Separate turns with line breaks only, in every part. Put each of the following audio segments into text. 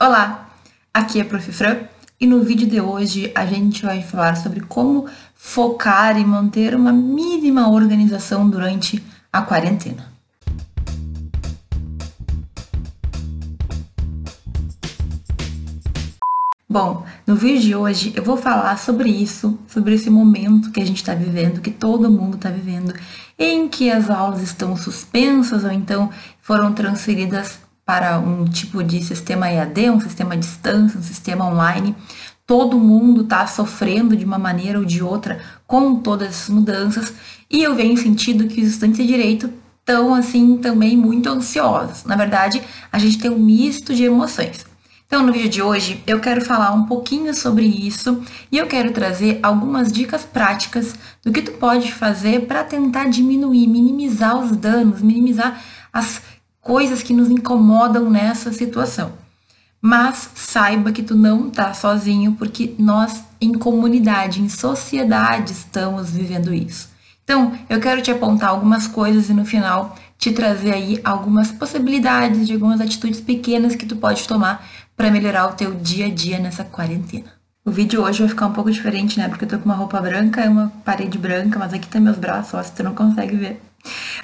Olá, aqui é a Prof. Fran e no vídeo de hoje a gente vai falar sobre como focar e manter uma mínima organização durante a quarentena. Bom, no vídeo de hoje eu vou falar sobre isso, sobre esse momento que a gente está vivendo, que todo mundo está vivendo, em que as aulas estão suspensas ou então foram transferidas para um tipo de sistema EAD, um sistema à distância, um sistema online. Todo mundo está sofrendo de uma maneira ou de outra com todas essas mudanças e eu venho sentindo que os estudantes de direito estão assim também muito ansiosos. Na verdade, a gente tem um misto de emoções. Então, no vídeo de hoje, eu quero falar um pouquinho sobre isso e eu quero trazer algumas dicas práticas do que tu pode fazer para tentar diminuir, minimizar os danos, minimizar as coisas que nos incomodam nessa situação. Mas saiba que tu não tá sozinho, porque nós em comunidade, em sociedade estamos vivendo isso. Então, eu quero te apontar algumas coisas e no final te trazer aí algumas possibilidades de algumas atitudes pequenas que tu pode tomar para melhorar o teu dia a dia nessa quarentena. O vídeo hoje vai ficar um pouco diferente, né? Porque eu tô com uma roupa branca uma parede branca, mas aqui tá meus braços, ó, se tu não consegue ver.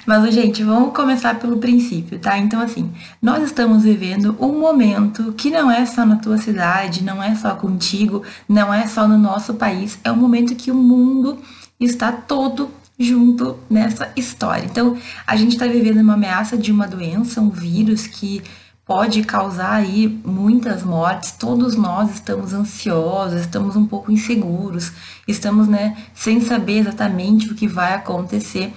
Mas, gente, vamos começar pelo princípio, tá? Então, assim, nós estamos vivendo um momento que não é só na tua cidade, não é só contigo, não é só no nosso país, é um momento que o mundo está todo junto nessa história. Então, a gente está vivendo uma ameaça de uma doença, um vírus que pode causar aí muitas mortes. Todos nós estamos ansiosos, estamos um pouco inseguros, estamos, né, sem saber exatamente o que vai acontecer.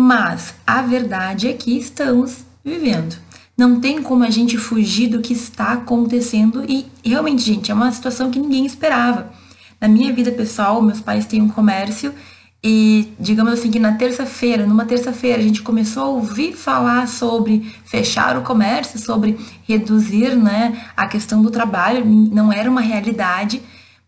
Mas a verdade é que estamos vivendo. Não tem como a gente fugir do que está acontecendo e realmente, gente, é uma situação que ninguém esperava. Na minha vida pessoal, meus pais têm um comércio e digamos assim que na terça-feira, numa terça-feira, a gente começou a ouvir falar sobre fechar o comércio, sobre reduzir né, a questão do trabalho, não era uma realidade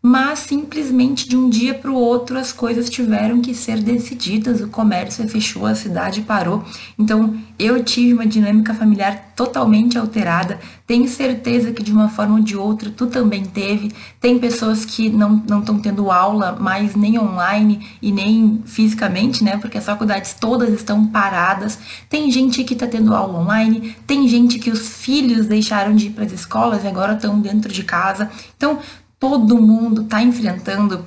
mas simplesmente de um dia para o outro as coisas tiveram que ser decididas, o comércio fechou, a cidade parou. Então eu tive uma dinâmica familiar totalmente alterada. Tenho certeza que de uma forma ou de outra tu também teve. Tem pessoas que não estão tendo aula mais nem online e nem fisicamente, né? Porque as faculdades todas estão paradas. Tem gente que está tendo aula online, tem gente que os filhos deixaram de ir para as escolas e agora estão dentro de casa. Então, todo mundo está enfrentando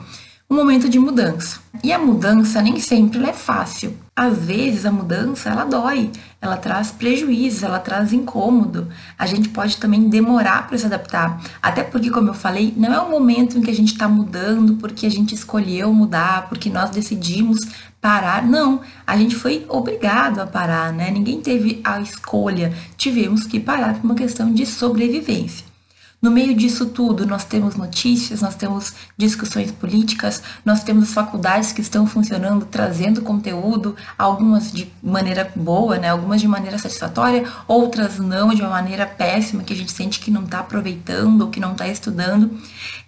um momento de mudança. E a mudança nem sempre é fácil. Às vezes a mudança ela dói, ela traz prejuízos, ela traz incômodo. A gente pode também demorar para se adaptar. Até porque, como eu falei, não é um momento em que a gente está mudando porque a gente escolheu mudar, porque nós decidimos parar. Não, a gente foi obrigado a parar, né? Ninguém teve a escolha. Tivemos que parar por uma questão de sobrevivência. No meio disso tudo, nós temos notícias, nós temos discussões políticas, nós temos faculdades que estão funcionando, trazendo conteúdo, algumas de maneira boa, né? algumas de maneira satisfatória, outras não, de uma maneira péssima, que a gente sente que não está aproveitando, que não está estudando.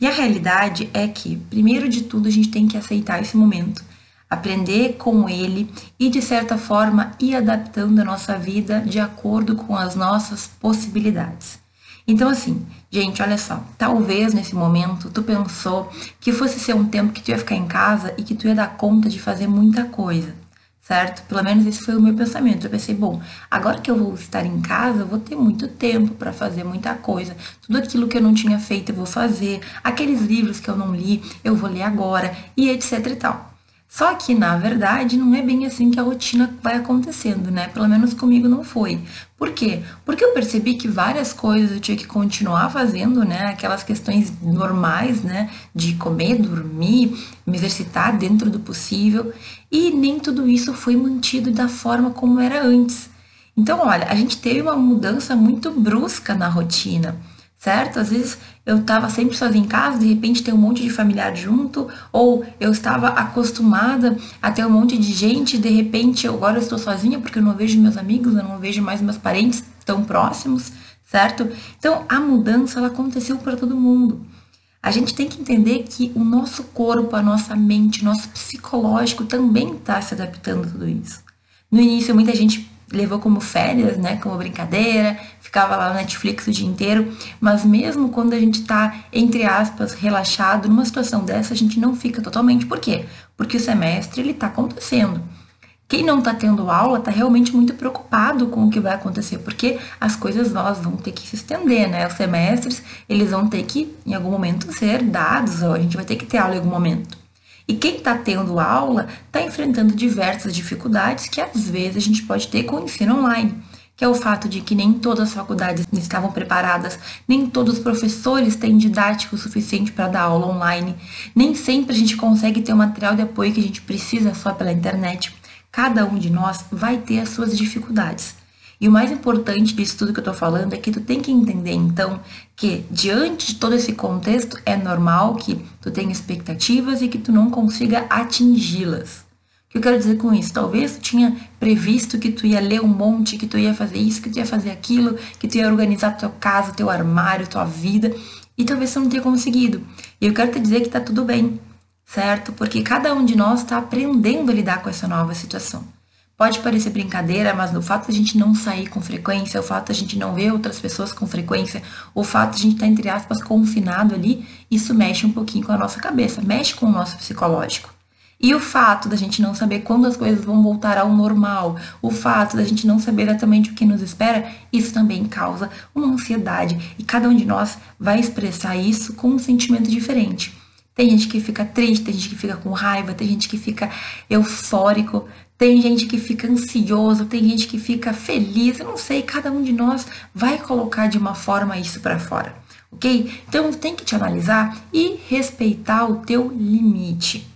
E a realidade é que, primeiro de tudo, a gente tem que aceitar esse momento aprender com ele e, de certa forma, ir adaptando a nossa vida de acordo com as nossas possibilidades. Então, assim, gente, olha só, talvez nesse momento tu pensou que fosse ser um tempo que tu ia ficar em casa e que tu ia dar conta de fazer muita coisa, certo? Pelo menos esse foi o meu pensamento. Eu pensei, bom, agora que eu vou estar em casa, eu vou ter muito tempo para fazer muita coisa. Tudo aquilo que eu não tinha feito, eu vou fazer. Aqueles livros que eu não li, eu vou ler agora e etc e tal. Só que, na verdade, não é bem assim que a rotina vai acontecendo, né? Pelo menos comigo não foi. Por quê? Porque eu percebi que várias coisas eu tinha que continuar fazendo, né? Aquelas questões normais, né? De comer, dormir, me exercitar dentro do possível. E nem tudo isso foi mantido da forma como era antes. Então, olha, a gente teve uma mudança muito brusca na rotina certo? Às vezes eu estava sempre sozinha em casa, de repente tem um monte de familiar junto, ou eu estava acostumada a ter um monte de gente, de repente agora eu estou sozinha porque eu não vejo meus amigos, eu não vejo mais meus parentes tão próximos, certo? Então a mudança ela aconteceu para todo mundo. A gente tem que entender que o nosso corpo, a nossa mente, nosso psicológico também está se adaptando a tudo isso. No início, muita gente levou como férias, né, como brincadeira, ficava lá no Netflix o dia inteiro, mas mesmo quando a gente tá, entre aspas, relaxado, numa situação dessa, a gente não fica totalmente. Por quê? Porque o semestre, ele tá acontecendo. Quem não está tendo aula está realmente muito preocupado com o que vai acontecer, porque as coisas nós vão ter que se estender, né? Os semestres, eles vão ter que, em algum momento, ser dados, ou a gente vai ter que ter aula em algum momento. E quem está tendo aula está enfrentando diversas dificuldades que às vezes a gente pode ter com o ensino online, que é o fato de que nem todas as faculdades estavam preparadas, nem todos os professores têm didático suficiente para dar aula online, nem sempre a gente consegue ter o material de apoio que a gente precisa só pela internet. Cada um de nós vai ter as suas dificuldades. E o mais importante disso tudo que eu tô falando é que tu tem que entender, então, que diante de todo esse contexto, é normal que tu tenha expectativas e que tu não consiga atingi-las. O que eu quero dizer com isso? Talvez tu tinha previsto que tu ia ler um monte, que tu ia fazer isso, que tu ia fazer aquilo, que tu ia organizar tua casa, teu armário, tua vida, e talvez tu não tenha conseguido. E eu quero te dizer que tá tudo bem certo? Porque cada um de nós está aprendendo a lidar com essa nova situação. Pode parecer brincadeira, mas no fato de a gente não sair com frequência, o fato de a gente não ver outras pessoas com frequência, o fato de a gente estar, tá, entre aspas, confinado ali, isso mexe um pouquinho com a nossa cabeça, mexe com o nosso psicológico. E o fato da gente não saber quando as coisas vão voltar ao normal, o fato da gente não saber exatamente o que nos espera, isso também causa uma ansiedade. E cada um de nós vai expressar isso com um sentimento diferente. Tem gente que fica triste, tem gente que fica com raiva, tem gente que fica eufórico, tem gente que fica ansioso, tem gente que fica feliz. Eu não sei, cada um de nós vai colocar de uma forma isso para fora, ok? Então tem que te analisar e respeitar o teu limite.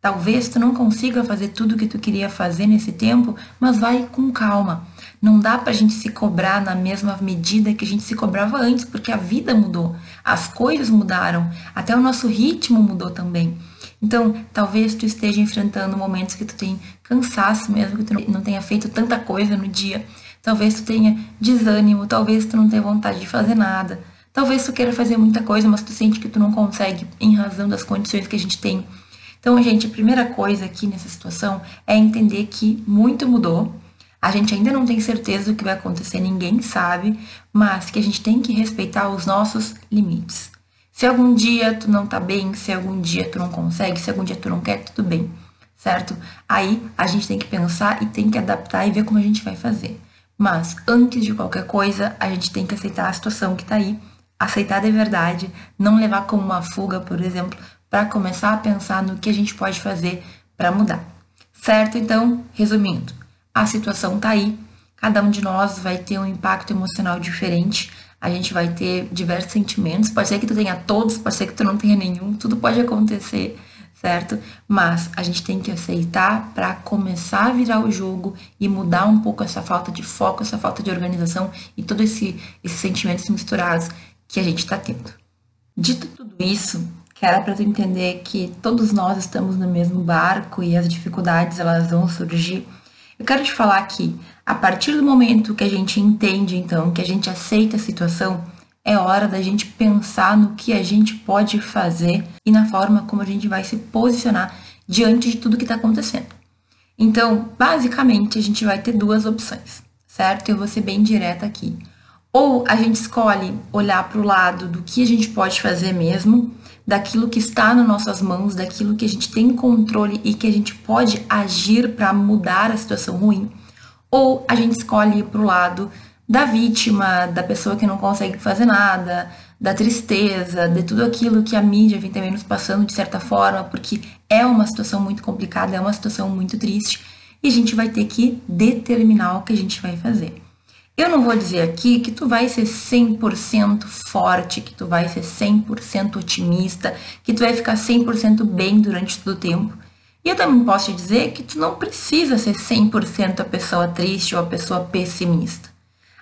Talvez tu não consiga fazer tudo o que tu queria fazer nesse tempo, mas vai com calma. Não dá para a gente se cobrar na mesma medida que a gente se cobrava antes, porque a vida mudou, as coisas mudaram, até o nosso ritmo mudou também. Então, talvez tu esteja enfrentando momentos que tu tem cansaço mesmo, que tu não tenha feito tanta coisa no dia. Talvez tu tenha desânimo, talvez tu não tenha vontade de fazer nada. Talvez tu queira fazer muita coisa, mas tu sente que tu não consegue em razão das condições que a gente tem. Então, gente, a primeira coisa aqui nessa situação é entender que muito mudou, a gente ainda não tem certeza do que vai acontecer, ninguém sabe, mas que a gente tem que respeitar os nossos limites. Se algum dia tu não tá bem, se algum dia tu não consegue, se algum dia tu não quer, tudo bem, certo? Aí a gente tem que pensar e tem que adaptar e ver como a gente vai fazer. Mas antes de qualquer coisa, a gente tem que aceitar a situação que tá aí, aceitar de verdade, não levar como uma fuga, por exemplo, para começar a pensar no que a gente pode fazer para mudar. Certo? Então, resumindo, a situação tá aí. Cada um de nós vai ter um impacto emocional diferente. A gente vai ter diversos sentimentos. Pode ser que tu tenha todos, pode ser que tu não tenha nenhum. Tudo pode acontecer, certo? Mas a gente tem que aceitar para começar a virar o jogo e mudar um pouco essa falta de foco, essa falta de organização e todos esse, esses sentimentos misturados que a gente está tendo. Dito tudo isso, que para tu entender que todos nós estamos no mesmo barco e as dificuldades elas vão surgir eu quero te falar que a partir do momento que a gente entende, então, que a gente aceita a situação, é hora da gente pensar no que a gente pode fazer e na forma como a gente vai se posicionar diante de tudo que está acontecendo. Então, basicamente, a gente vai ter duas opções, certo? Eu vou ser bem direta aqui. Ou a gente escolhe olhar para o lado do que a gente pode fazer mesmo daquilo que está nas nossas mãos, daquilo que a gente tem controle e que a gente pode agir para mudar a situação ruim, ou a gente escolhe ir para o lado da vítima, da pessoa que não consegue fazer nada, da tristeza, de tudo aquilo que a mídia vem também nos passando de certa forma, porque é uma situação muito complicada, é uma situação muito triste, e a gente vai ter que determinar o que a gente vai fazer. Eu não vou dizer aqui que tu vai ser 100% forte, que tu vai ser 100% otimista, que tu vai ficar 100% bem durante todo o tempo. E eu também posso te dizer que tu não precisa ser 100% a pessoa triste ou a pessoa pessimista.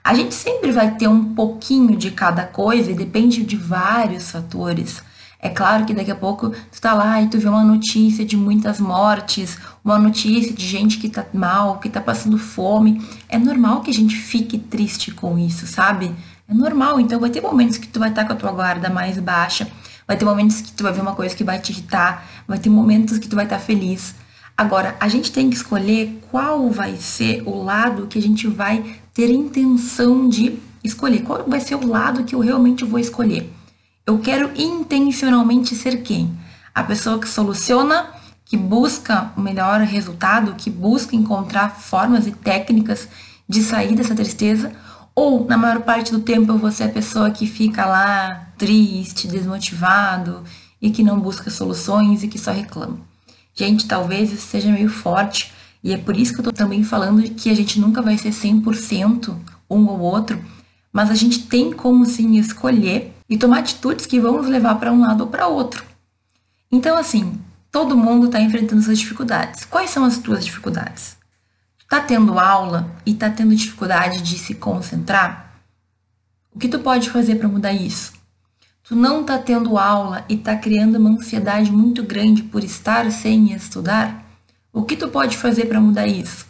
A gente sempre vai ter um pouquinho de cada coisa e depende de vários fatores. É claro que daqui a pouco tu tá lá e tu vê uma notícia de muitas mortes, uma notícia de gente que tá mal, que tá passando fome. É normal que a gente fique triste com isso, sabe? É normal. Então vai ter momentos que tu vai estar tá com a tua guarda mais baixa, vai ter momentos que tu vai ver uma coisa que vai te irritar, vai ter momentos que tu vai estar tá feliz. Agora, a gente tem que escolher qual vai ser o lado que a gente vai ter intenção de escolher. Qual vai ser o lado que eu realmente vou escolher? Eu quero intencionalmente ser quem? A pessoa que soluciona, que busca o melhor resultado, que busca encontrar formas e técnicas de sair dessa tristeza, ou na maior parte do tempo eu vou ser a pessoa que fica lá triste, desmotivado e que não busca soluções e que só reclama. Gente, talvez isso seja meio forte e é por isso que eu tô também falando que a gente nunca vai ser 100% um ou outro, mas a gente tem como sim escolher e tomar atitudes que vão nos levar para um lado ou para outro. Então, assim, todo mundo está enfrentando suas dificuldades. Quais são as tuas dificuldades? Tu tá tendo aula e tá tendo dificuldade de se concentrar? O que tu pode fazer para mudar isso? Tu não tá tendo aula e tá criando uma ansiedade muito grande por estar sem estudar? O que tu pode fazer para mudar isso?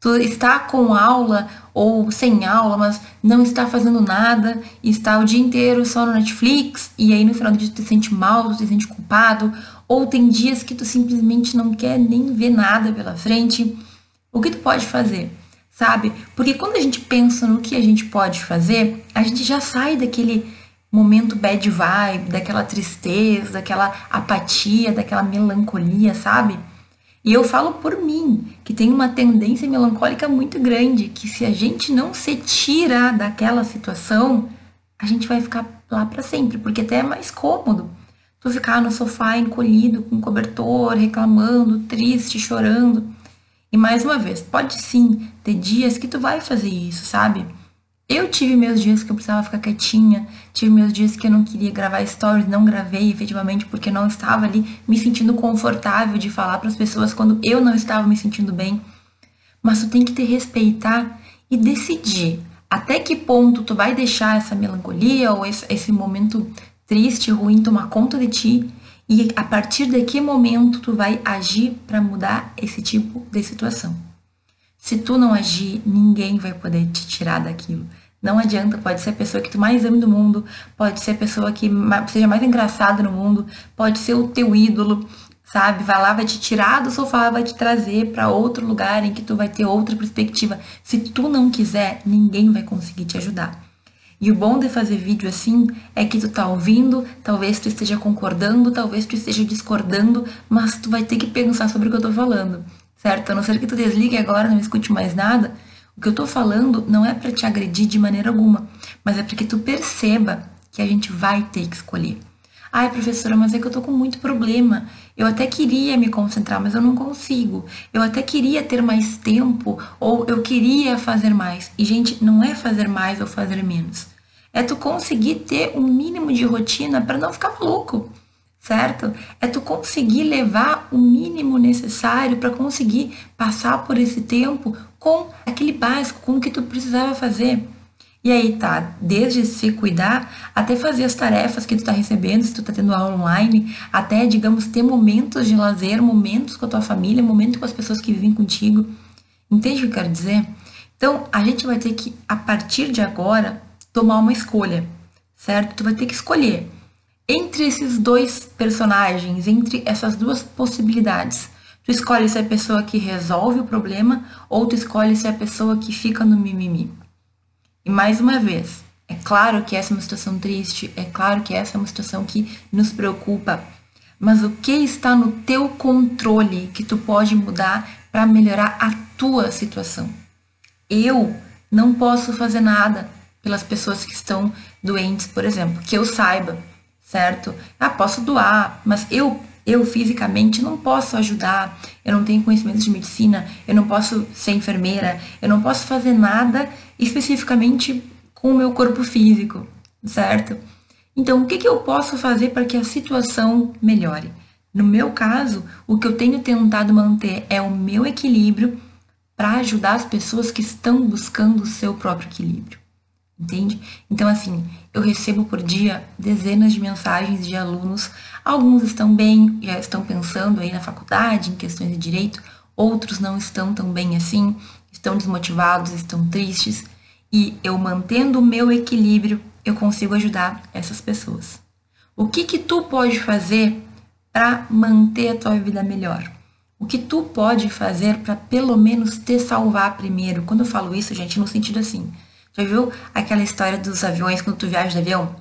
Tu está com aula ou sem aula, mas não está fazendo nada está o dia inteiro só no Netflix e aí no final do dia tu te sente mal, tu te sente culpado, ou tem dias que tu simplesmente não quer nem ver nada pela frente. O que tu pode fazer? Sabe? Porque quando a gente pensa no que a gente pode fazer, a gente já sai daquele momento bad vibe, daquela tristeza, daquela apatia, daquela melancolia, sabe? E eu falo por mim, que tem uma tendência melancólica muito grande, que se a gente não se tira daquela situação, a gente vai ficar lá para sempre, porque até é mais cômodo tu ficar no sofá encolhido com cobertor, reclamando, triste, chorando. E mais uma vez, pode sim ter dias que tu vai fazer isso, sabe? Eu tive meus dias que eu precisava ficar quietinha, tive meus dias que eu não queria gravar stories, não gravei efetivamente porque não estava ali me sentindo confortável de falar para as pessoas quando eu não estava me sentindo bem. Mas tu tem que te respeitar e decidir até que ponto tu vai deixar essa melancolia ou esse, momento triste, ruim tomar conta de ti e a partir de que momento tu vai agir para mudar esse tipo de situação. Se tu não agir, ninguém vai poder te tirar daquilo. Não adianta, pode ser a pessoa que tu mais ama do mundo, pode ser a pessoa que seja mais engraçada no mundo, pode ser o teu ídolo, sabe? Vai lá, vai te tirar do sofá, vai te trazer para outro lugar em que tu vai ter outra perspectiva. Se tu não quiser, ninguém vai conseguir te ajudar. E o bom de fazer vídeo assim é que tu tá ouvindo, talvez tu esteja concordando, talvez tu esteja discordando, mas tu vai ter que pensar sobre o que eu tô falando, certo? A não ser que tu desligue agora, não escute mais nada, o que eu tô falando não é para te agredir de maneira alguma, mas é para que tu perceba que a gente vai ter que escolher. Ai, professora, mas é que eu tô com muito problema. Eu até queria me concentrar, mas eu não consigo. Eu até queria ter mais tempo ou eu queria fazer mais. E gente, não é fazer mais ou fazer menos. É tu conseguir ter um mínimo de rotina para não ficar maluco certo? É tu conseguir levar o mínimo necessário para conseguir passar por esse tempo com aquele básico, com o que tu precisava fazer. E aí tá, desde se cuidar até fazer as tarefas que tu tá recebendo, se tu tá tendo aula online, até, digamos, ter momentos de lazer, momentos com a tua família, momentos com as pessoas que vivem contigo. Entende o que eu quero dizer? Então, a gente vai ter que, a partir de agora, tomar uma escolha, certo? Tu vai ter que escolher entre esses dois personagens, entre essas duas possibilidades. Tu escolhe se é a pessoa que resolve o problema ou tu escolhe se é a pessoa que fica no mimimi. E mais uma vez, é claro que essa é uma situação triste, é claro que essa é uma situação que nos preocupa, mas o que está no teu controle que tu pode mudar para melhorar a tua situação? Eu não posso fazer nada pelas pessoas que estão doentes, por exemplo, que eu saiba certo? Ah, posso doar, mas eu eu fisicamente não posso ajudar, eu não tenho conhecimento de medicina, eu não posso ser enfermeira, eu não posso fazer nada especificamente com o meu corpo físico, certo? Então, o que, que eu posso fazer para que a situação melhore? No meu caso, o que eu tenho tentado manter é o meu equilíbrio para ajudar as pessoas que estão buscando o seu próprio equilíbrio entende? Então, assim, eu recebo por dia dezenas de mensagens de alunos. Alguns estão bem, já estão pensando aí na faculdade, em questões de direito, outros não estão tão bem assim, estão desmotivados, estão tristes. E eu mantendo o meu equilíbrio, eu consigo ajudar essas pessoas. O que que tu pode fazer para manter a tua vida melhor? O que tu pode fazer para pelo menos te salvar primeiro? Quando eu falo isso, gente, no sentido assim. Já viu aquela história dos aviões quando tu viaja de avião?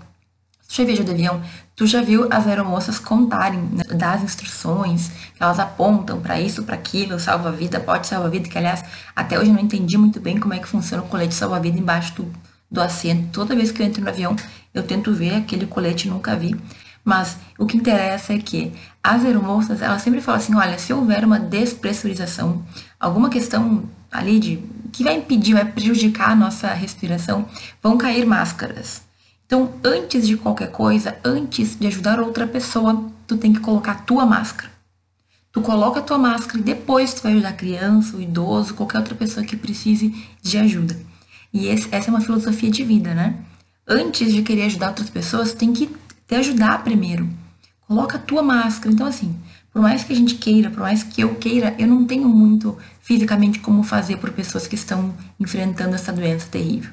Tu já viajou de avião? Tu já viu as aeromoças contarem né, das instruções, que elas apontam para isso, para aquilo, salva-vida, pode salva-vida, que aliás, até hoje eu não entendi muito bem como é que funciona o colete salva-vida embaixo do, do assento. Toda vez que eu entro no avião, eu tento ver aquele colete, nunca vi. Mas o que interessa é que as aeromoças, elas sempre falam assim, olha, se houver uma despressurização, alguma questão ali de que vai impedir, vai prejudicar a nossa respiração, vão cair máscaras. Então, antes de qualquer coisa, antes de ajudar outra pessoa, tu tem que colocar a tua máscara. Tu coloca a tua máscara e depois tu vai ajudar a criança, o idoso, qualquer outra pessoa que precise de ajuda. E esse, essa é uma filosofia de vida, né? Antes de querer ajudar outras pessoas, tem que te ajudar primeiro. Coloca a tua máscara. Então, assim, por mais que a gente queira, por mais que eu queira, eu não tenho muito fisicamente como fazer por pessoas que estão enfrentando essa doença terrível.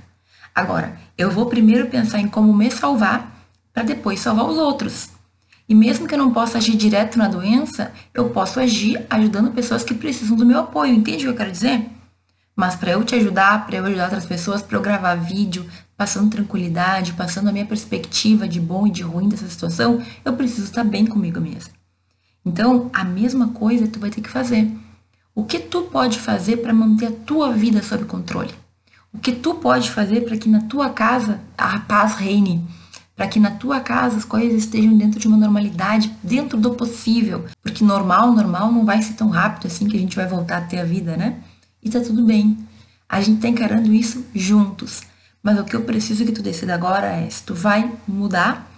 Agora, eu vou primeiro pensar em como me salvar para depois salvar os outros. E mesmo que eu não possa agir direto na doença, eu posso agir ajudando pessoas que precisam do meu apoio. Entende o que eu quero dizer? Mas para eu te ajudar, para eu ajudar outras pessoas, para eu gravar vídeo, passando tranquilidade, passando a minha perspectiva de bom e de ruim dessa situação, eu preciso estar bem comigo mesma. Então, a mesma coisa tu vai ter que fazer. O que tu pode fazer para manter a tua vida sob controle? O que tu pode fazer para que na tua casa a paz reine? Para que na tua casa as coisas estejam dentro de uma normalidade, dentro do possível. Porque normal, normal não vai ser tão rápido assim que a gente vai voltar a ter a vida, né? E tá tudo bem. A gente tá encarando isso juntos. Mas o que eu preciso que tu decida agora é se tu vai mudar.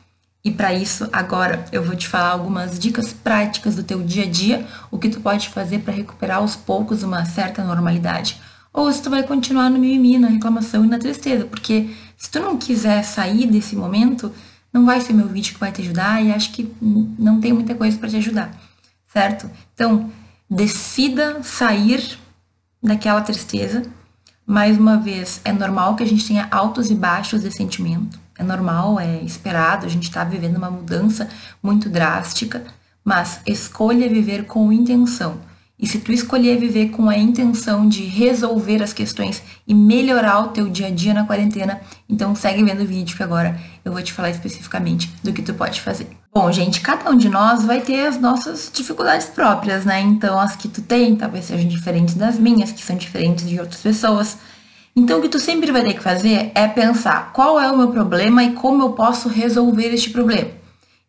E para isso, agora eu vou te falar algumas dicas práticas do teu dia a dia, o que tu pode fazer para recuperar aos poucos uma certa normalidade. Ou se tu vai continuar no mimimi, na reclamação e na tristeza, porque se tu não quiser sair desse momento, não vai ser meu vídeo que vai te ajudar e acho que não tem muita coisa para te ajudar, certo? Então, decida sair daquela tristeza. Mais uma vez, é normal que a gente tenha altos e baixos de sentimento. É normal, é esperado, a gente está vivendo uma mudança muito drástica, mas escolha viver com intenção. E se tu escolher viver com a intenção de resolver as questões e melhorar o teu dia a dia na quarentena, então segue vendo o vídeo que agora eu vou te falar especificamente do que tu pode fazer. Bom, gente, cada um de nós vai ter as nossas dificuldades próprias, né? Então, as que tu tem talvez sejam diferentes das minhas, que são diferentes de outras pessoas. Então, o que tu sempre vai ter que fazer é pensar qual é o meu problema e como eu posso resolver este problema.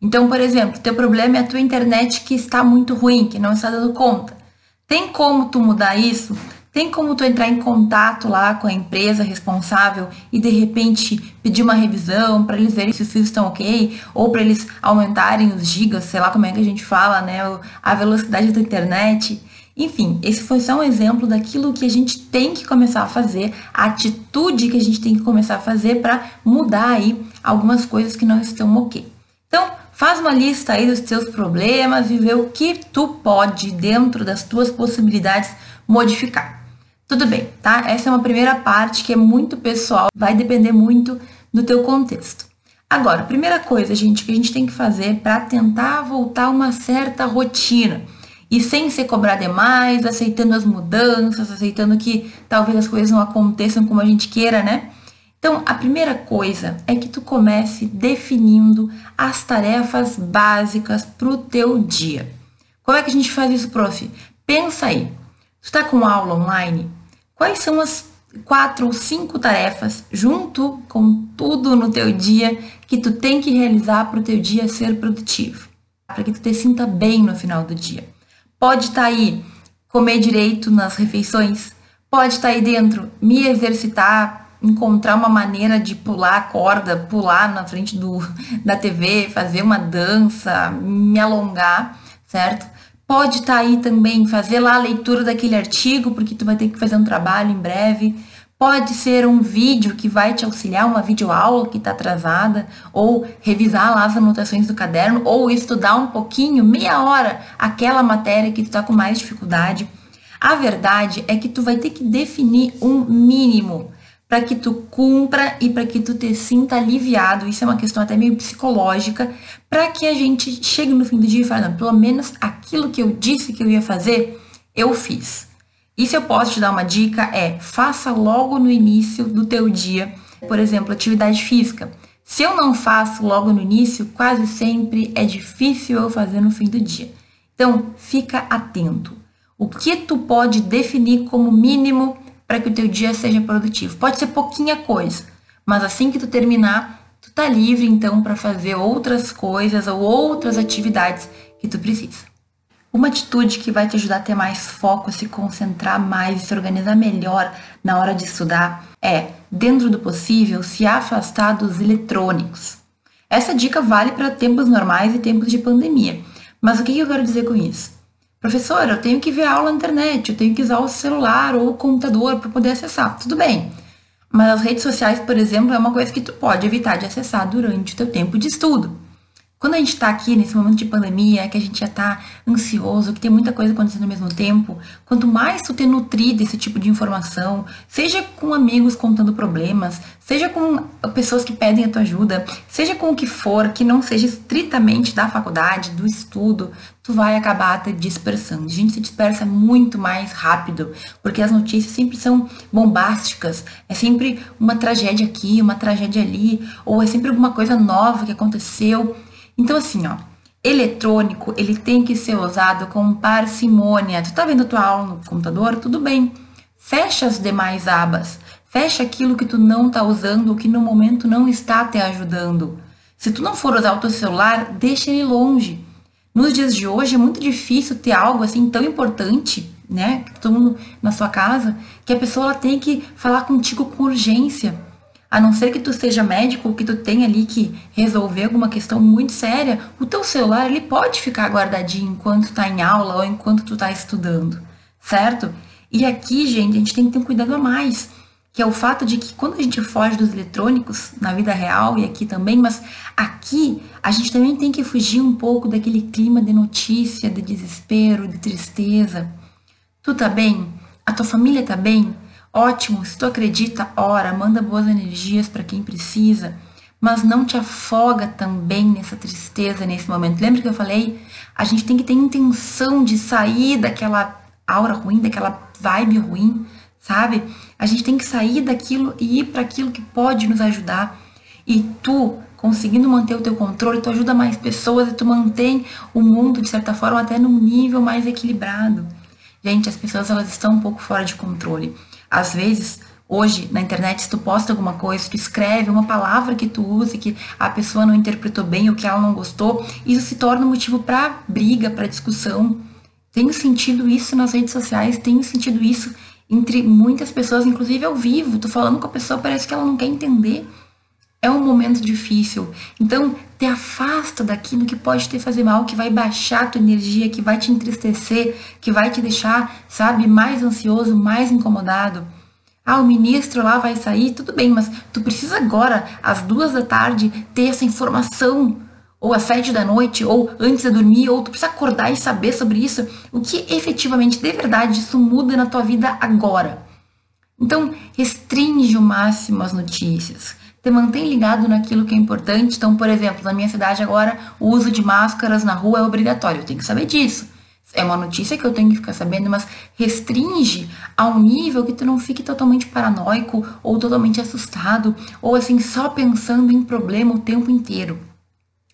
Então, por exemplo, teu problema é a tua internet que está muito ruim, que não está dando conta. Tem como tu mudar isso? Tem como tu entrar em contato lá com a empresa responsável e de repente pedir uma revisão para eles verem se os fios estão ok ou para eles aumentarem os gigas, sei lá como é que a gente fala, né, a velocidade da internet. Enfim, esse foi só um exemplo daquilo que a gente tem que começar a fazer, a atitude que a gente tem que começar a fazer para mudar aí algumas coisas que não estão ok. Então, faz uma lista aí dos teus problemas e vê o que tu pode dentro das tuas possibilidades modificar. Tudo bem, tá? Essa é uma primeira parte que é muito pessoal, vai depender muito do teu contexto. Agora, primeira coisa, gente, que a gente tem que fazer para tentar voltar uma certa rotina e sem se cobrar demais, aceitando as mudanças, aceitando que talvez as coisas não aconteçam como a gente queira, né? Então, a primeira coisa é que tu comece definindo as tarefas básicas para o teu dia. Como é que a gente faz isso, prof? Pensa aí. Tu está com aula online? Quais são as quatro ou cinco tarefas junto com tudo no teu dia que tu tem que realizar para o teu dia ser produtivo, para que tu te sinta bem no final do dia. Pode estar tá aí comer direito nas refeições, pode estar tá aí dentro me exercitar, encontrar uma maneira de pular a corda, pular na frente do, da TV, fazer uma dança, me alongar, certo? Pode estar tá aí também fazer lá a leitura daquele artigo, porque tu vai ter que fazer um trabalho em breve. Pode ser um vídeo que vai te auxiliar, uma videoaula que está atrasada, ou revisar lá as anotações do caderno, ou estudar um pouquinho, meia hora, aquela matéria que tu está com mais dificuldade. A verdade é que tu vai ter que definir um mínimo para que tu cumpra e para que tu te sinta aliviado. Isso é uma questão até meio psicológica, para que a gente chegue no fim do dia e fale, pelo menos aquilo que eu disse que eu ia fazer, eu fiz. E se eu posso te dar uma dica é, faça logo no início do teu dia, por exemplo, atividade física. Se eu não faço logo no início, quase sempre é difícil eu fazer no fim do dia. Então, fica atento. O que tu pode definir como mínimo para que o teu dia seja produtivo? Pode ser pouquinha coisa, mas assim que tu terminar, tu tá livre então para fazer outras coisas ou outras atividades que tu precisa. Uma atitude que vai te ajudar a ter mais foco, se concentrar mais, se organizar melhor na hora de estudar é, dentro do possível, se afastar dos eletrônicos. Essa dica vale para tempos normais e tempos de pandemia. Mas o que eu quero dizer com isso? Professor, eu tenho que ver aula na internet, eu tenho que usar o celular ou o computador para poder acessar. Tudo bem. Mas as redes sociais, por exemplo, é uma coisa que tu pode evitar de acessar durante o teu tempo de estudo. Quando a gente está aqui nesse momento de pandemia, que a gente já está ansioso, que tem muita coisa acontecendo ao mesmo tempo, quanto mais tu ter nutrido esse tipo de informação, seja com amigos contando problemas, seja com pessoas que pedem a tua ajuda, seja com o que for, que não seja estritamente da faculdade, do estudo, tu vai acabar te dispersando. A gente se dispersa muito mais rápido, porque as notícias sempre são bombásticas, é sempre uma tragédia aqui, uma tragédia ali, ou é sempre alguma coisa nova que aconteceu. Então, assim, ó, eletrônico, ele tem que ser usado com parcimônia. Tu tá vendo tua aula no computador? Tudo bem. Fecha as demais abas. Fecha aquilo que tu não tá usando, que no momento não está te ajudando. Se tu não for usar o teu celular, deixa ele longe. Nos dias de hoje é muito difícil ter algo assim tão importante, né? Todo mundo na sua casa, que a pessoa ela tem que falar contigo com urgência. A não ser que tu seja médico, que tu tenha ali que resolver alguma questão muito séria, o teu celular ele pode ficar guardadinho enquanto tu tá em aula ou enquanto tu tá estudando, certo? E aqui, gente, a gente tem que ter um cuidado a mais, que é o fato de que quando a gente foge dos eletrônicos na vida real e aqui também, mas aqui a gente também tem que fugir um pouco daquele clima de notícia, de desespero, de tristeza. Tu tá bem? A tua família tá bem? Ótimo, se tu acredita, ora, manda boas energias para quem precisa, mas não te afoga também nessa tristeza nesse momento. Lembra que eu falei? A gente tem que ter intenção de sair daquela aura ruim, daquela vibe ruim, sabe? A gente tem que sair daquilo e ir para aquilo que pode nos ajudar. E tu, conseguindo manter o teu controle, tu ajuda mais pessoas e tu mantém o mundo de certa forma até num nível mais equilibrado. Gente, as pessoas elas estão um pouco fora de controle. Às vezes, hoje, na internet, se tu posta alguma coisa, tu escreve uma palavra que tu use, que a pessoa não interpretou bem ou que ela não gostou, isso se torna motivo para briga, para discussão. Tenho sentido isso nas redes sociais, tenho sentido isso entre muitas pessoas, inclusive ao vivo. Tô falando com a pessoa, parece que ela não quer entender. É um momento difícil. Então, te afasta daquilo que pode te fazer mal, que vai baixar a tua energia, que vai te entristecer, que vai te deixar, sabe, mais ansioso, mais incomodado. Ah, o ministro lá vai sair, tudo bem, mas tu precisa agora, às duas da tarde, ter essa informação, ou às sete da noite, ou antes de dormir, ou tu precisa acordar e saber sobre isso. O que efetivamente, de verdade, isso muda na tua vida agora. Então, restringe o máximo as notícias te mantém ligado naquilo que é importante. Então, por exemplo, na minha cidade agora, o uso de máscaras na rua é obrigatório. Eu tenho que saber disso. É uma notícia que eu tenho que ficar sabendo, mas restringe ao nível que tu não fique totalmente paranoico ou totalmente assustado ou assim só pensando em problema o tempo inteiro.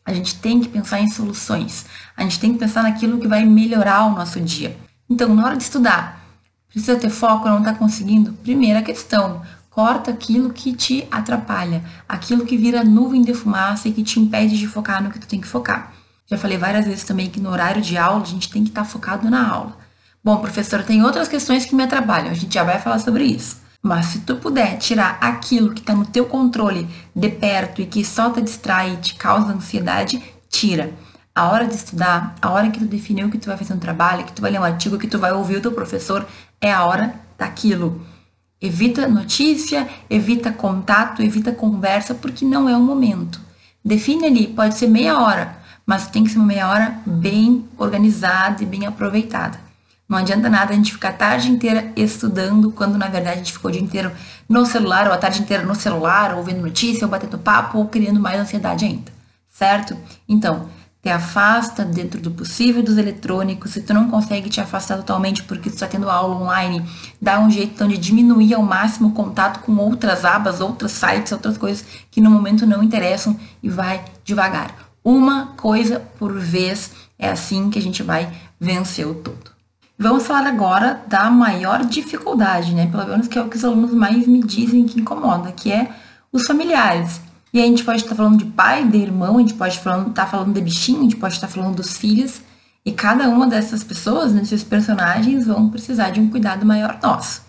A gente tem que pensar em soluções. A gente tem que pensar naquilo que vai melhorar o nosso dia. Então, na hora de estudar, precisa ter foco, não está conseguindo? Primeira questão, Corta aquilo que te atrapalha, aquilo que vira nuvem de fumaça e que te impede de focar no que tu tem que focar. Já falei várias vezes também que no horário de aula a gente tem que estar focado na aula. Bom, professor, tem outras questões que me atrapalham, a gente já vai falar sobre isso. Mas se tu puder tirar aquilo que está no teu controle de perto e que só te distrai e te causa ansiedade, tira. A hora de estudar, a hora que tu definiu que tu vai fazer um trabalho, que tu vai ler um artigo, que tu vai ouvir o teu professor, é a hora daquilo. Evita notícia, evita contato, evita conversa, porque não é o momento. Define ali, pode ser meia hora, mas tem que ser uma meia hora bem organizada e bem aproveitada. Não adianta nada a gente ficar a tarde inteira estudando, quando na verdade a gente ficou o dia inteiro no celular, ou a tarde inteira no celular, ou vendo notícia, ou batendo papo, ou criando mais ansiedade ainda. Certo? Então, te afasta dentro do possível dos eletrônicos, se tu não consegue te afastar totalmente porque tu está tendo aula online, dá um jeito então de diminuir ao máximo o contato com outras abas, outros sites, outras coisas que no momento não interessam e vai devagar. Uma coisa por vez, é assim que a gente vai vencer o todo. Vamos falar agora da maior dificuldade, né? Pelo menos que é o que os alunos mais me dizem que incomoda, que é os familiares. E a gente pode estar falando de pai, de irmão, a gente pode estar falando, tá falando de bichinho, a gente pode estar falando dos filhos. E cada uma dessas pessoas, desses personagens, vão precisar de um cuidado maior nosso.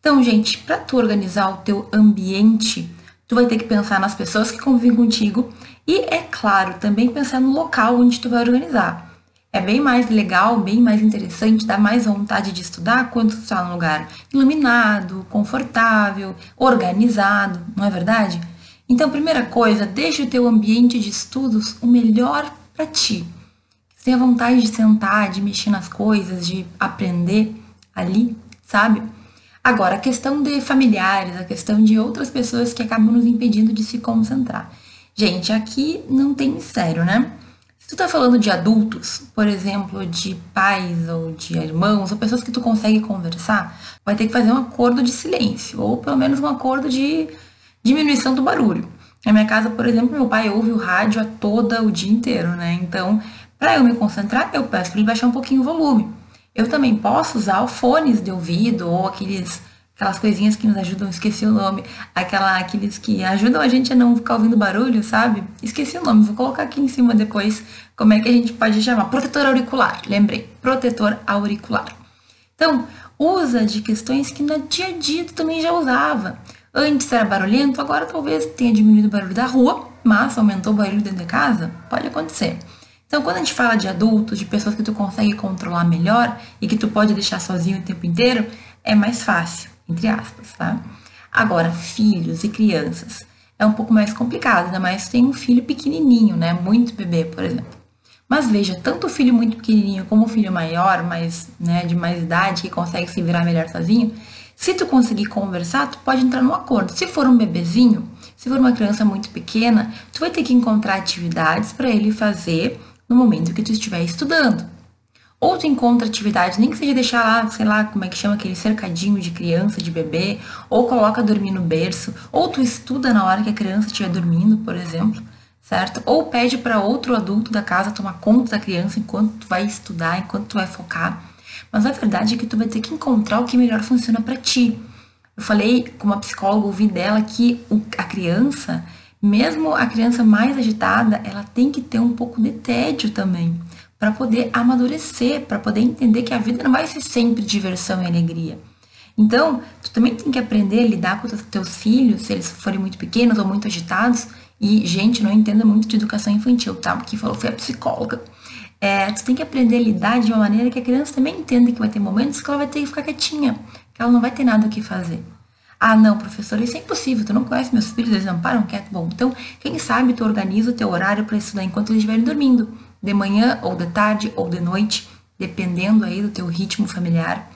Então, gente, para tu organizar o teu ambiente, tu vai ter que pensar nas pessoas que convivem contigo e, é claro, também pensar no local onde tu vai organizar. É bem mais legal, bem mais interessante, dá mais vontade de estudar quando tu está num lugar iluminado, confortável, organizado, não é verdade? Então, primeira coisa, deixe o teu ambiente de estudos o melhor para ti. Tenha vontade de sentar, de mexer nas coisas, de aprender ali, sabe? Agora, a questão de familiares, a questão de outras pessoas que acabam nos impedindo de se concentrar. Gente, aqui não tem mistério, né? Se tu tá falando de adultos, por exemplo, de pais ou de irmãos, ou pessoas que tu consegue conversar, vai ter que fazer um acordo de silêncio, ou pelo menos um acordo de diminuição do barulho. Na minha casa, por exemplo, meu pai ouve o rádio a toda o dia inteiro, né? Então, para eu me concentrar, eu peço para ele baixar um pouquinho o volume. Eu também posso usar fones de ouvido ou aqueles aquelas coisinhas que nos ajudam, esqueci o nome, aquela aqueles que ajudam a gente a não ficar ouvindo barulho, sabe? Esqueci o nome, vou colocar aqui em cima depois como é que a gente pode chamar. Protetor auricular, lembrei, protetor auricular. Então, usa de questões que no dia a dia tu também já usava. Antes era barulhento, agora talvez tenha diminuído o barulho da rua, mas aumentou o barulho dentro de casa? Pode acontecer. Então, quando a gente fala de adultos, de pessoas que tu consegue controlar melhor e que tu pode deixar sozinho o tempo inteiro, é mais fácil, entre aspas, tá? Agora, filhos e crianças é um pouco mais complicado, ainda mais se tem um filho pequenininho, né? Muito bebê, por exemplo. Mas veja, tanto o filho muito pequenininho como o filho maior, mas né, de mais idade, que consegue se virar melhor sozinho, se tu conseguir conversar, tu pode entrar num acordo. Se for um bebezinho, se for uma criança muito pequena, tu vai ter que encontrar atividades para ele fazer no momento que tu estiver estudando. Ou tu encontra atividades, nem que seja deixar lá, sei lá, como é que chama aquele cercadinho de criança, de bebê, ou coloca dormir no berço, ou tu estuda na hora que a criança estiver dormindo, por exemplo, certo? Ou pede para outro adulto da casa tomar conta da criança enquanto tu vai estudar, enquanto tu vai focar. Mas a verdade é que tu vai ter que encontrar o que melhor funciona para ti. Eu falei com uma psicóloga, ouvi dela que a criança, mesmo a criança mais agitada, ela tem que ter um pouco de tédio também, para poder amadurecer, para poder entender que a vida não vai ser sempre diversão e alegria. Então, tu também tem que aprender a lidar com os teus filhos, se eles forem muito pequenos ou muito agitados. E, gente, não entenda muito de educação infantil, tá? Quem falou foi a psicóloga. É, tu tem que aprender a lidar de uma maneira que a criança também entenda que vai ter momentos que ela vai ter que ficar quietinha, que ela não vai ter nada o que fazer. Ah, não, professor, isso é impossível, tu não conhece meus filhos, eles não param quieto. Bom, então, quem sabe tu organiza o teu horário para estudar enquanto eles estiverem dormindo, de manhã, ou de tarde, ou de noite, dependendo aí do teu ritmo familiar.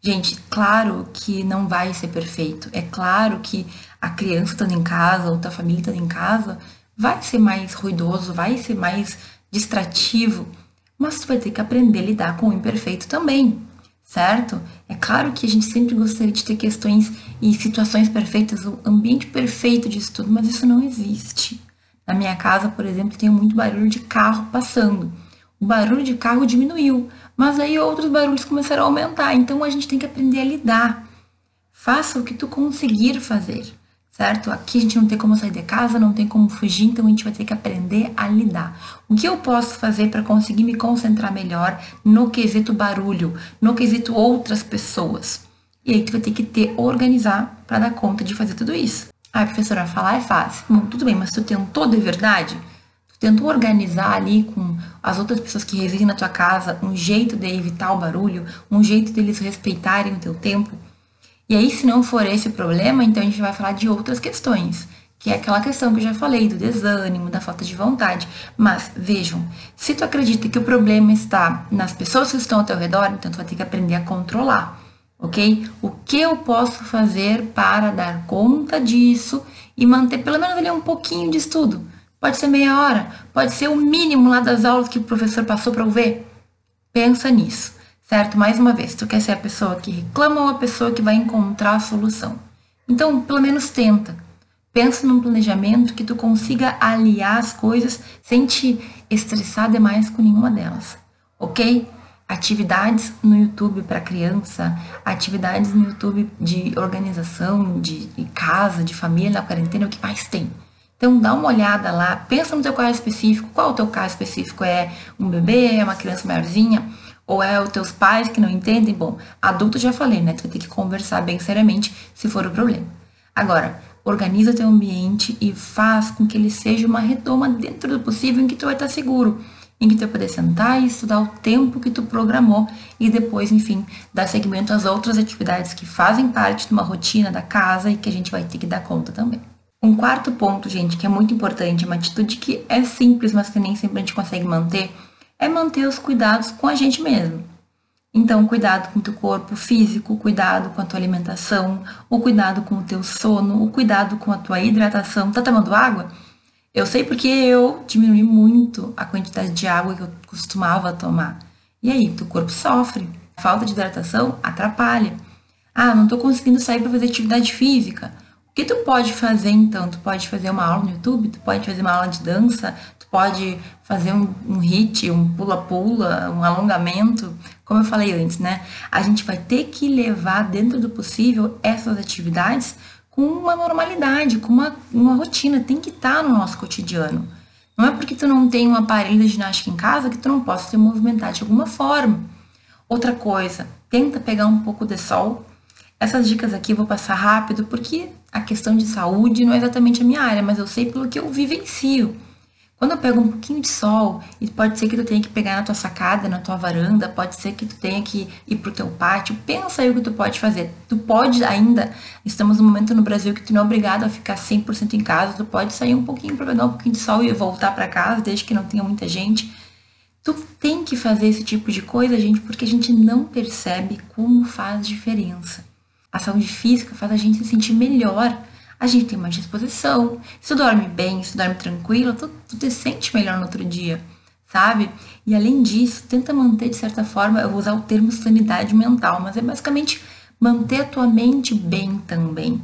Gente, claro que não vai ser perfeito. É claro que a criança estando em casa, ou tua família estando em casa, vai ser mais ruidoso, vai ser mais distrativo, mas tu vai ter que aprender a lidar com o imperfeito também, certo? É claro que a gente sempre gostaria de ter questões e situações perfeitas, o ambiente perfeito disso tudo, mas isso não existe. Na minha casa, por exemplo, tem muito barulho de carro passando. O barulho de carro diminuiu, mas aí outros barulhos começaram a aumentar. Então a gente tem que aprender a lidar. Faça o que tu conseguir fazer certo? Aqui a gente não tem como sair de casa, não tem como fugir, então a gente vai ter que aprender a lidar. O que eu posso fazer para conseguir me concentrar melhor no quesito barulho, no quesito outras pessoas? E aí tu vai ter que ter organizar para dar conta de fazer tudo isso. Ah, professora, falar é fácil. Bom, tudo bem, mas tu tentou de verdade? Tu tentou organizar ali com as outras pessoas que residem na tua casa um jeito de evitar o barulho, um jeito deles respeitarem o teu tempo? E aí, se não for esse o problema, então a gente vai falar de outras questões, que é aquela questão que eu já falei, do desânimo, da falta de vontade. Mas vejam, se tu acredita que o problema está nas pessoas que estão ao teu redor, então tu vai ter que aprender a controlar, ok? O que eu posso fazer para dar conta disso e manter pelo menos ali um pouquinho de estudo? Pode ser meia hora, pode ser o mínimo lá das aulas que o professor passou para eu ver. Pensa nisso, certo? Mais uma vez, tu quer ser a pessoa que reclama ou a pessoa que vai encontrar a solução? Então, pelo menos tenta. Pensa num planejamento que tu consiga aliar as coisas sem te estressar demais com nenhuma delas, ok? Atividades no YouTube para criança, atividades no YouTube de organização, de, casa, de família na quarentena, é o que mais tem. Então dá uma olhada lá, pensa no teu caso específico, qual o teu caso específico? É um bebê, é uma criança maiorzinha? Ou é os teus pais que não entendem? Bom, adulto já falei, né? Tu vai ter que conversar bem seriamente se for o problema. Agora, organiza teu ambiente e faz com que ele seja uma retoma dentro do possível em que tu vai estar seguro, em que tu vai poder sentar e estudar o tempo que tu programou e depois, enfim, dar seguimento às outras atividades que fazem parte de uma rotina da casa e que a gente vai ter que dar conta também. Um quarto ponto, gente, que é muito importante, uma atitude que é simples, mas que nem sempre a gente consegue manter, é manter os cuidados com a gente mesmo. Então, cuidado com o teu corpo físico, cuidado com a tua alimentação, o cuidado com o teu sono, o cuidado com a tua hidratação. Tá tomando água? Eu sei porque eu diminui muito a quantidade de água que eu costumava tomar. E aí, teu corpo sofre. Falta de hidratação atrapalha. Ah, não tô conseguindo sair para fazer atividade física. O que tu pode fazer então? Tu pode fazer uma aula no YouTube, tu pode fazer uma aula de dança, tu pode fazer um, um hit, um pula-pula, um alongamento, como eu falei antes, né? A gente vai ter que levar dentro do possível essas atividades com uma normalidade, com uma, uma rotina, tem que estar tá no nosso cotidiano. Não é porque tu não tem um aparelho de ginástica em casa que tu não possa se movimentar de alguma forma. Outra coisa, tenta pegar um pouco de sol. Essas dicas aqui eu vou passar rápido porque a questão de saúde não é exatamente a minha área, mas eu sei pelo que eu vivencio. Quando eu pego um pouquinho de sol, e pode ser que tu tenha que pegar na tua sacada, na tua varanda, pode ser que tu tenha que ir pro teu pátio, pensa aí o que tu pode fazer. Tu pode ainda, estamos num momento no Brasil que tu não é obrigado a ficar 100% em casa, tu pode sair um pouquinho para pegar um pouquinho de sol e voltar para casa, desde que não tenha muita gente. Tu tem que fazer esse tipo de coisa, gente, porque a gente não percebe como faz diferença. A saúde física faz a gente se sentir melhor. A gente tem mais disposição. Se dorme bem, se dorme tranquilo, tu, tu te sente melhor no outro dia, sabe? E além disso, tenta manter de certa forma, eu vou usar o termo sanidade mental, mas é basicamente manter a tua mente bem também.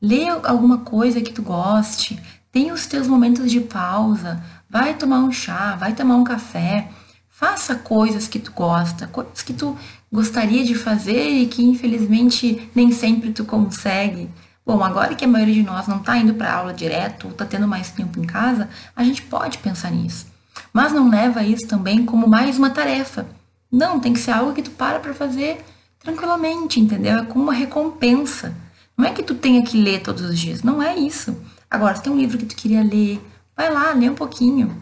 Lê alguma coisa que tu goste, tenha os teus momentos de pausa, vai tomar um chá, vai tomar um café, faça coisas que tu gosta, coisas que tu gostaria de fazer e que infelizmente nem sempre tu consegue. Bom, agora que a maioria de nós não está indo para aula direto ou está tendo mais tempo em casa, a gente pode pensar nisso. Mas não leva isso também como mais uma tarefa. Não, tem que ser algo que tu para para fazer tranquilamente, entendeu? É como uma recompensa. Não é que tu tenha que ler todos os dias, não é isso. Agora, se tem um livro que tu queria ler, vai lá, lê um pouquinho.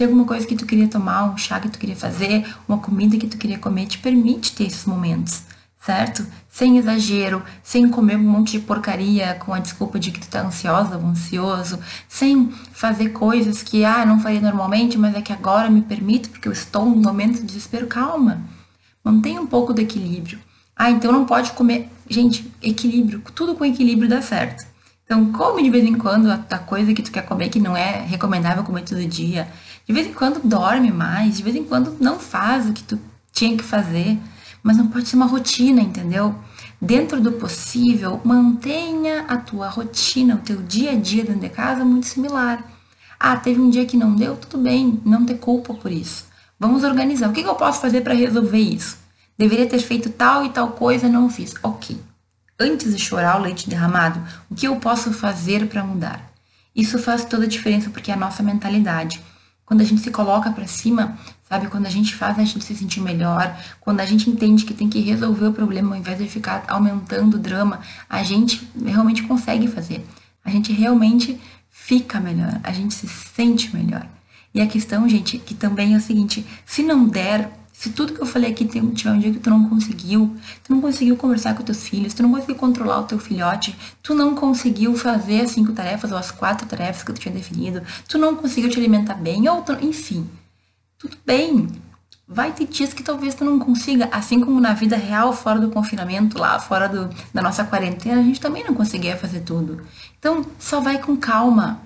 Tem alguma coisa que tu queria tomar, um chá que tu queria fazer, uma comida que tu queria comer, te permite ter esses momentos, certo? Sem exagero, sem comer um monte de porcaria com a desculpa de que tu tá ansiosa ou ansioso, sem fazer coisas que, ah, não faria normalmente, mas é que agora me permito porque eu estou num momento de desespero. Calma, mantenha um pouco do equilíbrio. Ah, então não pode comer. Gente, equilíbrio, tudo com equilíbrio dá certo. Então, come de vez em quando a, a coisa que tu quer comer, que não é recomendável comer todo dia. De vez em quando dorme mais, de vez em quando não faz o que tu tinha que fazer, mas não pode ser uma rotina, entendeu? Dentro do possível, mantenha a tua rotina, o teu dia a dia dentro de casa muito similar. Ah, teve um dia que não deu, tudo bem, não ter culpa por isso. Vamos organizar. O que eu posso fazer para resolver isso? Deveria ter feito tal e tal coisa, não fiz. Ok. Antes de chorar o leite derramado, o que eu posso fazer para mudar? Isso faz toda a diferença porque é a nossa mentalidade. Quando a gente se coloca para cima, sabe? Quando a gente faz a gente se sentir melhor, quando a gente entende que tem que resolver o problema ao invés de ficar aumentando o drama, a gente realmente consegue fazer. A gente realmente fica melhor, a gente se sente melhor. E a questão, gente, que também é o seguinte: se não der, se tudo que eu falei aqui tem, tiver um dia que tu não conseguiu, tu não conseguiu conversar com teus filhos, tu não conseguiu controlar o teu filhote, tu não conseguiu fazer as cinco tarefas ou as quatro tarefas que tu tinha definido, tu não conseguiu te alimentar bem, ou tu, enfim, tudo bem. Vai ter dias que talvez tu não consiga, assim como na vida real, fora do confinamento, lá fora do, da nossa quarentena, a gente também não conseguia fazer tudo. Então, só vai com calma.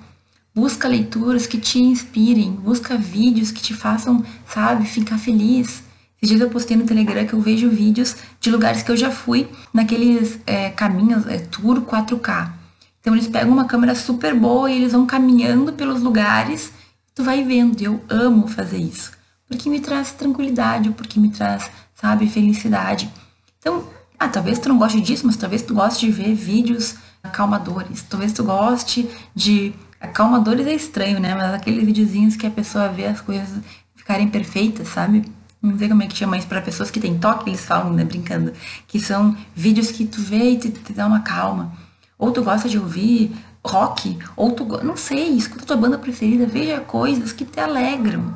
Busca leituras que te inspirem, busca vídeos que te façam, sabe, ficar feliz. Esses dias eu postei no Telegram que eu vejo vídeos de lugares que eu já fui, naqueles é, caminhos, é, tour 4K. Então eles pegam uma câmera super boa e eles vão caminhando pelos lugares, tu vai vendo. Eu amo fazer isso, porque me traz tranquilidade, porque me traz, sabe, felicidade. Então, ah, talvez tu não goste disso, mas talvez tu goste de ver vídeos acalmadores. Talvez tu goste de Acalmadores é estranho, né? Mas aqueles videozinhos que a pessoa vê as coisas ficarem perfeitas, sabe? Não sei como é que chama isso para pessoas que têm toque, eles falam, né? Brincando. Que são vídeos que tu vê e te, te dá uma calma. Ou tu gosta de ouvir rock, ou tu, não sei, escuta tua banda preferida, veja coisas que te alegram.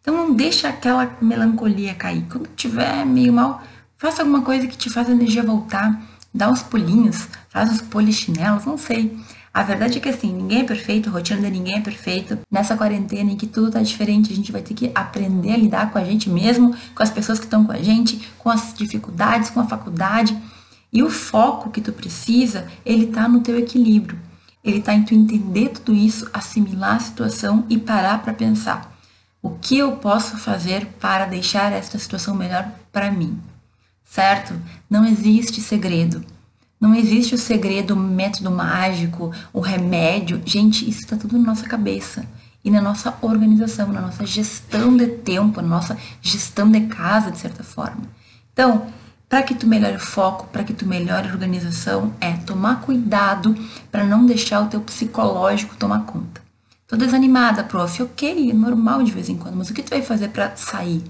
Então não deixa aquela melancolia cair. Quando tiver meio mal, faça alguma coisa que te faça a energia voltar, dá uns pulinhos, faz uns polichinelos, não sei. A verdade é que assim, ninguém é perfeito, a rotina de ninguém é perfeita. Nessa quarentena em que tudo tá diferente, a gente vai ter que aprender a lidar com a gente mesmo, com as pessoas que estão com a gente, com as dificuldades, com a faculdade. E o foco que tu precisa, ele tá no teu equilíbrio. Ele tá em tu entender tudo isso, assimilar a situação e parar para pensar. O que eu posso fazer para deixar esta situação melhor para mim? Certo? Não existe segredo. Não existe o segredo, o método mágico, o remédio. Gente, isso está tudo na nossa cabeça e na nossa organização, na nossa gestão de tempo, na nossa gestão de casa, de certa forma. Então, para que tu melhore o foco, para que tu melhore a organização, é tomar cuidado para não deixar o teu psicológico tomar conta. Tô desanimada, prof. Ok, é normal de vez em quando, mas o que tu vai fazer para sair?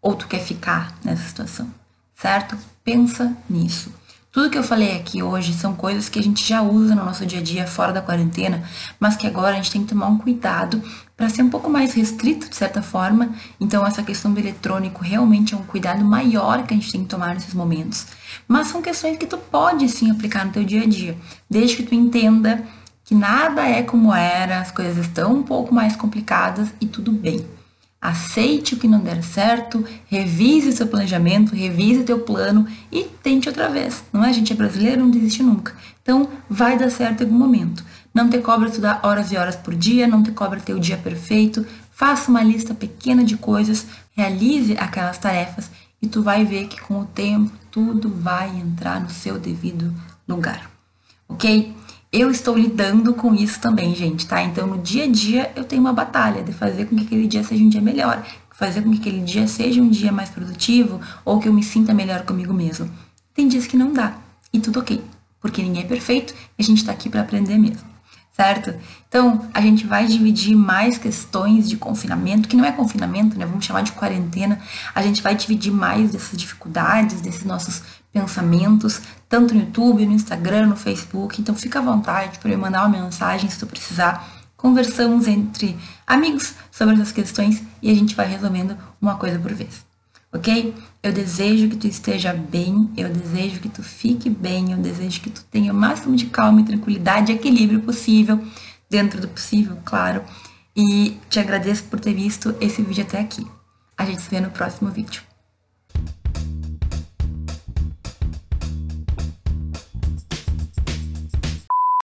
Ou tu quer ficar nessa situação? Certo? Pensa nisso. Tudo que eu falei aqui hoje são coisas que a gente já usa no nosso dia a dia fora da quarentena, mas que agora a gente tem que tomar um cuidado para ser um pouco mais restrito de certa forma. Então essa questão do eletrônico realmente é um cuidado maior que a gente tem que tomar nesses momentos. Mas são questões que tu pode sim aplicar no teu dia a dia, desde que tu entenda que nada é como era, as coisas estão um pouco mais complicadas e tudo bem. Aceite o que não der certo, revise seu planejamento, revise teu plano e tente outra vez. Não é? A gente é brasileiro, não desiste nunca. Então, vai dar certo em algum momento. Não te cobra estudar horas e horas por dia, não te cobra ter o dia perfeito. Faça uma lista pequena de coisas, realize aquelas tarefas e tu vai ver que com o tempo tudo vai entrar no seu devido lugar. Ok? Eu estou lidando com isso também, gente, tá? Então, no dia a dia, eu tenho uma batalha de fazer com que aquele dia seja um dia melhor, fazer com que aquele dia seja um dia mais produtivo ou que eu me sinta melhor comigo mesmo. Tem dias que não dá, e tudo ok, porque ninguém é perfeito e a gente tá aqui para aprender mesmo certo? Então, a gente vai dividir mais questões de confinamento, que não é confinamento, né? Vamos chamar de quarentena. A gente vai dividir mais dessas dificuldades, desses nossos pensamentos, tanto no YouTube, no Instagram, no Facebook. Então, fica à vontade para me mandar uma mensagem se tu precisar. Conversamos entre amigos sobre essas questões e a gente vai resolvendo uma coisa por vez ok? Eu desejo que tu esteja bem, eu desejo que tu fique bem, eu desejo que tu tenha o máximo de calma e tranquilidade e equilíbrio possível, dentro do possível, claro. E te agradeço por ter visto esse vídeo até aqui. A gente se vê no próximo vídeo.